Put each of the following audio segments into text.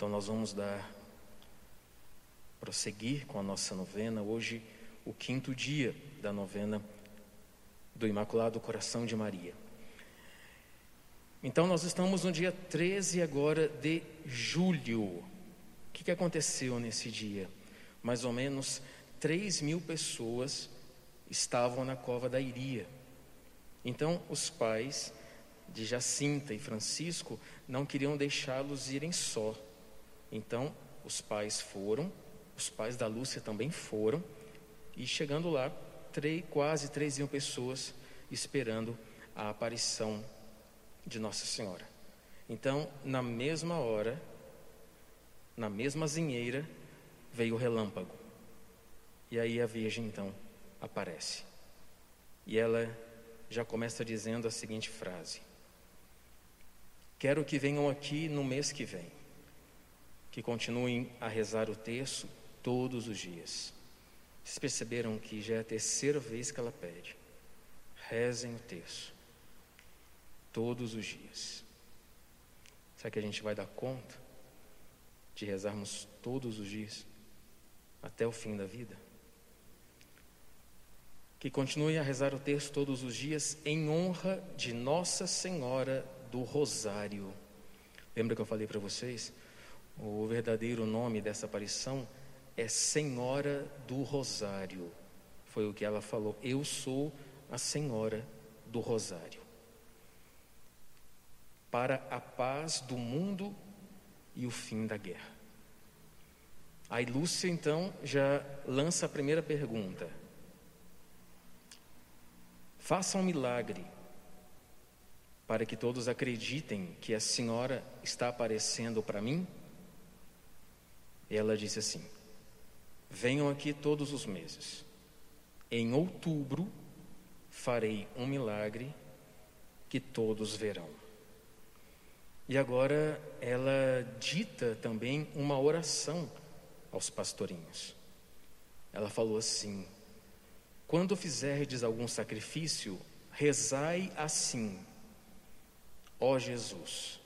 Então nós vamos dar prosseguir com a nossa novena hoje, o quinto dia da novena do Imaculado Coração de Maria. Então nós estamos no dia 13 agora de julho. O que, que aconteceu nesse dia? Mais ou menos 3 mil pessoas estavam na cova da Iria. Então os pais de Jacinta e Francisco não queriam deixá-los irem só. Então, os pais foram, os pais da Lúcia também foram, e chegando lá, três, quase três mil pessoas esperando a aparição de Nossa Senhora. Então, na mesma hora, na mesma zinheira, veio o relâmpago. E aí a Virgem então aparece. E ela já começa dizendo a seguinte frase: Quero que venham aqui no mês que vem que continuem a rezar o terço todos os dias. Vocês perceberam que já é a terceira vez que ela pede. Rezem o terço todos os dias. Será que a gente vai dar conta de rezarmos todos os dias até o fim da vida? Que continue a rezar o terço todos os dias em honra de Nossa Senhora do Rosário. Lembra que eu falei para vocês? O verdadeiro nome dessa aparição é Senhora do Rosário. Foi o que ela falou. Eu sou a Senhora do Rosário. Para a paz do mundo e o fim da guerra. Aí Lúcia então já lança a primeira pergunta. Faça um milagre para que todos acreditem que a senhora está aparecendo para mim? Ela disse assim: Venham aqui todos os meses. Em outubro farei um milagre que todos verão. E agora ela dita também uma oração aos pastorinhos. Ela falou assim: Quando fizerdes algum sacrifício, rezai assim: Ó Jesus,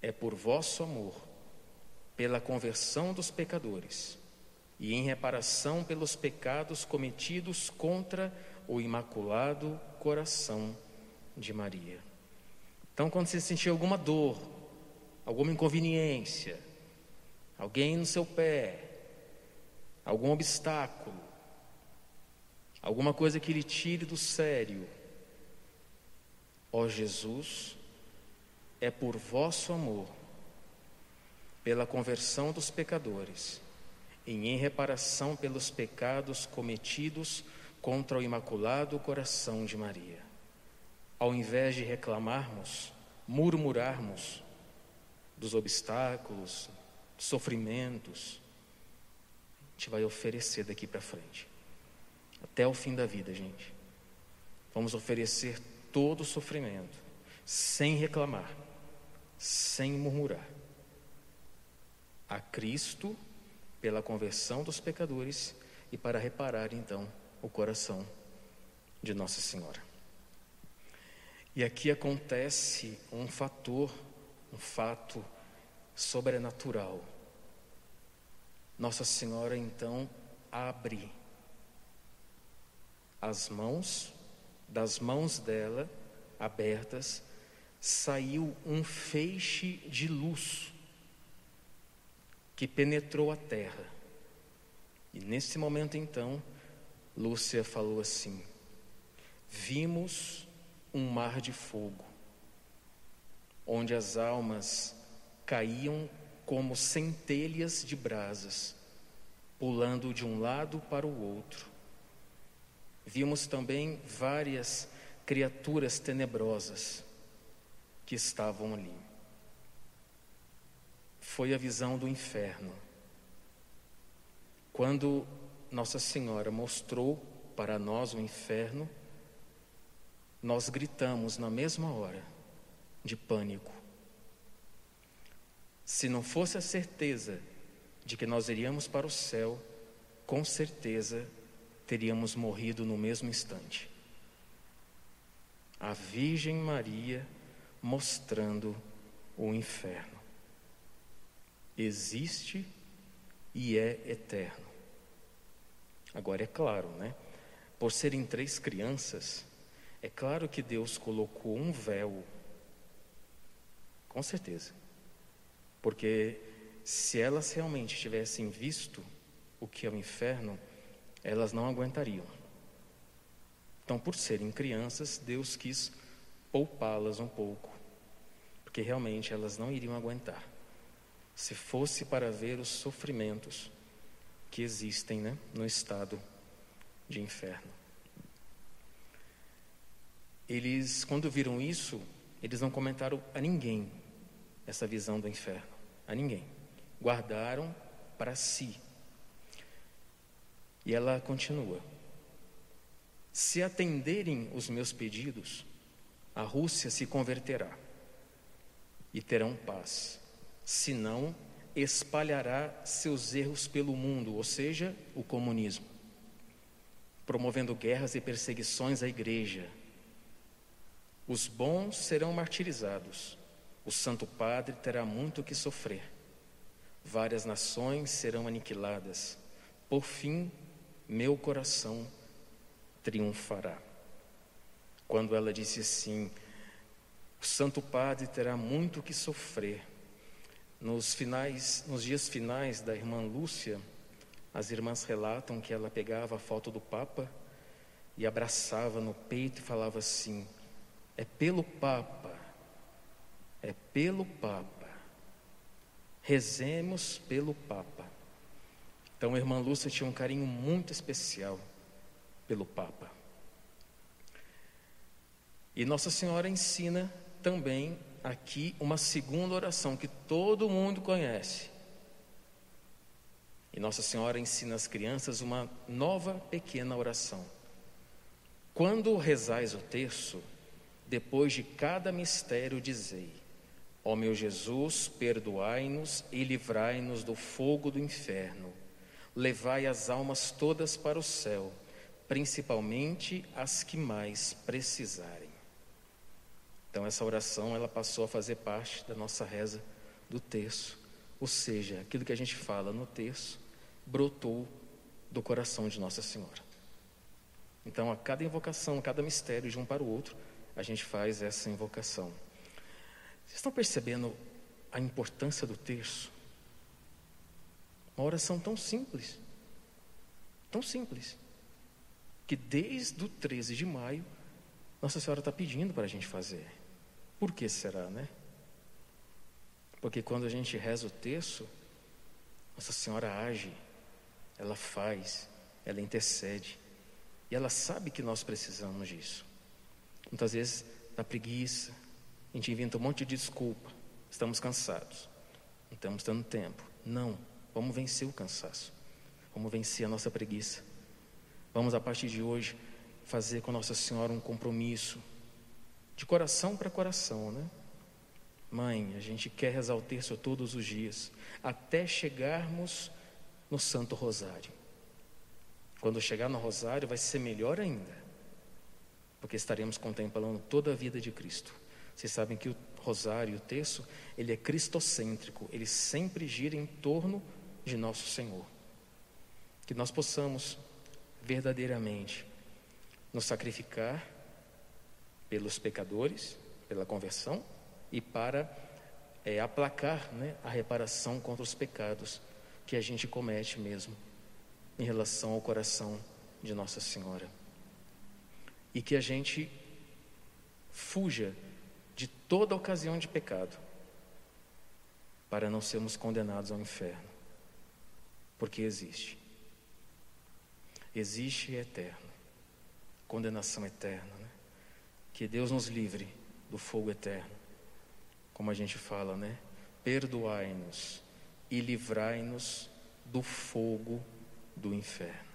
é por vosso amor pela conversão dos pecadores e em reparação pelos pecados cometidos contra o imaculado coração de Maria. Então, quando você sentir alguma dor, alguma inconveniência, alguém no seu pé, algum obstáculo, alguma coisa que lhe tire do sério, ó Jesus, é por vosso amor pela conversão dos pecadores e em reparação pelos pecados cometidos contra o imaculado coração de Maria. Ao invés de reclamarmos, murmurarmos dos obstáculos, sofrimentos, a gente vai oferecer daqui para frente, até o fim da vida, gente. Vamos oferecer todo o sofrimento, sem reclamar, sem murmurar a Cristo pela conversão dos pecadores e para reparar então o coração de Nossa Senhora. E aqui acontece um fator, um fato sobrenatural. Nossa Senhora então abre as mãos, das mãos dela abertas, saiu um feixe de luz que penetrou a terra. E nesse momento então, Lúcia falou assim: Vimos um mar de fogo, onde as almas caíam como centelhas de brasas, pulando de um lado para o outro. Vimos também várias criaturas tenebrosas que estavam ali foi a visão do inferno. Quando Nossa Senhora mostrou para nós o inferno, nós gritamos na mesma hora de pânico. Se não fosse a certeza de que nós iríamos para o céu, com certeza teríamos morrido no mesmo instante. A Virgem Maria mostrando o inferno. Existe e é eterno. Agora é claro, né? Por serem três crianças, é claro que Deus colocou um véu. Com certeza. Porque se elas realmente tivessem visto o que é o inferno, elas não aguentariam. Então, por serem crianças, Deus quis poupá-las um pouco, porque realmente elas não iriam aguentar. Se fosse para ver os sofrimentos que existem né, no estado de inferno. Eles, quando viram isso, eles não comentaram a ninguém essa visão do inferno, a ninguém. Guardaram para si. E ela continua: Se atenderem os meus pedidos, a Rússia se converterá e terão paz. Senão, espalhará seus erros pelo mundo, ou seja, o comunismo, promovendo guerras e perseguições à igreja. Os bons serão martirizados, o Santo Padre terá muito que sofrer, várias nações serão aniquiladas, por fim, meu coração triunfará. Quando ela disse assim, o Santo Padre terá muito que sofrer, nos finais, nos dias finais da irmã Lúcia, as irmãs relatam que ela pegava a foto do Papa e abraçava no peito e falava assim: É pelo Papa, é pelo Papa, rezemos pelo Papa. Então a irmã Lúcia tinha um carinho muito especial pelo Papa. E Nossa Senhora ensina também aqui uma segunda oração que todo mundo conhece. E Nossa Senhora ensina às crianças uma nova pequena oração. Quando rezais o terço, depois de cada mistério, dizei: Ó meu Jesus, perdoai-nos e livrai-nos do fogo do inferno. Levai as almas todas para o céu, principalmente as que mais precisarem. Então essa oração ela passou a fazer parte da nossa reza do terço, ou seja, aquilo que a gente fala no terço brotou do coração de Nossa Senhora. Então a cada invocação, a cada mistério de um para o outro, a gente faz essa invocação. Vocês estão percebendo a importância do terço? Uma oração tão simples, tão simples, que desde o 13 de maio Nossa Senhora está pedindo para a gente fazer. Por que será, né? Porque quando a gente reza o texto, Nossa Senhora age, ela faz, ela intercede. E ela sabe que nós precisamos disso. Muitas vezes, da preguiça, a gente inventa um monte de desculpa. Estamos cansados, não estamos dando tempo. Não, vamos vencer o cansaço. Vamos vencer a nossa preguiça. Vamos, a partir de hoje, fazer com Nossa Senhora um compromisso coração para coração, né? Mãe, a gente quer rezar o terço todos os dias, até chegarmos no Santo Rosário. Quando chegar no Rosário, vai ser melhor ainda, porque estaremos contemplando toda a vida de Cristo. Vocês sabem que o Rosário, o terço, ele é cristocêntrico, ele sempre gira em torno de nosso Senhor. Que nós possamos verdadeiramente nos sacrificar pelos pecadores, pela conversão e para é, aplacar né, a reparação contra os pecados que a gente comete mesmo em relação ao coração de Nossa Senhora. E que a gente fuja de toda ocasião de pecado para não sermos condenados ao inferno, porque existe. Existe e é eterno. Condenação eterna. Né? Que Deus nos livre do fogo eterno. Como a gente fala, né? Perdoai-nos e livrai-nos do fogo do inferno.